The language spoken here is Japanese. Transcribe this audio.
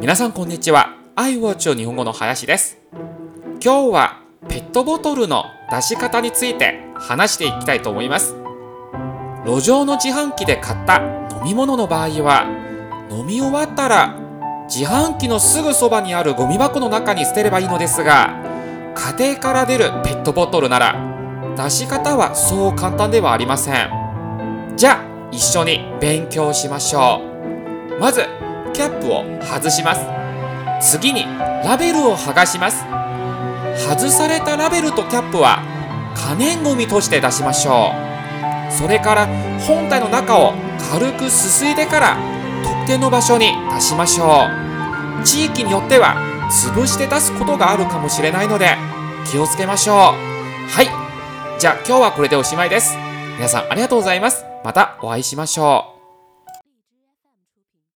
皆さんこんにちは。iWatch 日本語の林です。今日はペットボトルの出し方について話していきたいと思います。路上の自販機で買った飲み物の場合は飲み終わったら自販機のすぐそばにあるゴミ箱の中に捨てればいいのですが家庭から出るペットボトルなら出し方はそう簡単ではありません。じゃあ一緒に勉強しましょう。まずキャップを外します。次にラベルを剥がします。外されたラベルとキャップは可燃ごみとして出しましょう。それから本体の中を軽くすすいでから特定の場所に出しましょう。地域によっては潰して出すことがあるかもしれないので気をつけましょう。はい。じゃあ今日はこれでおしまいです。皆さんありがとうございます。またお会いしましょう。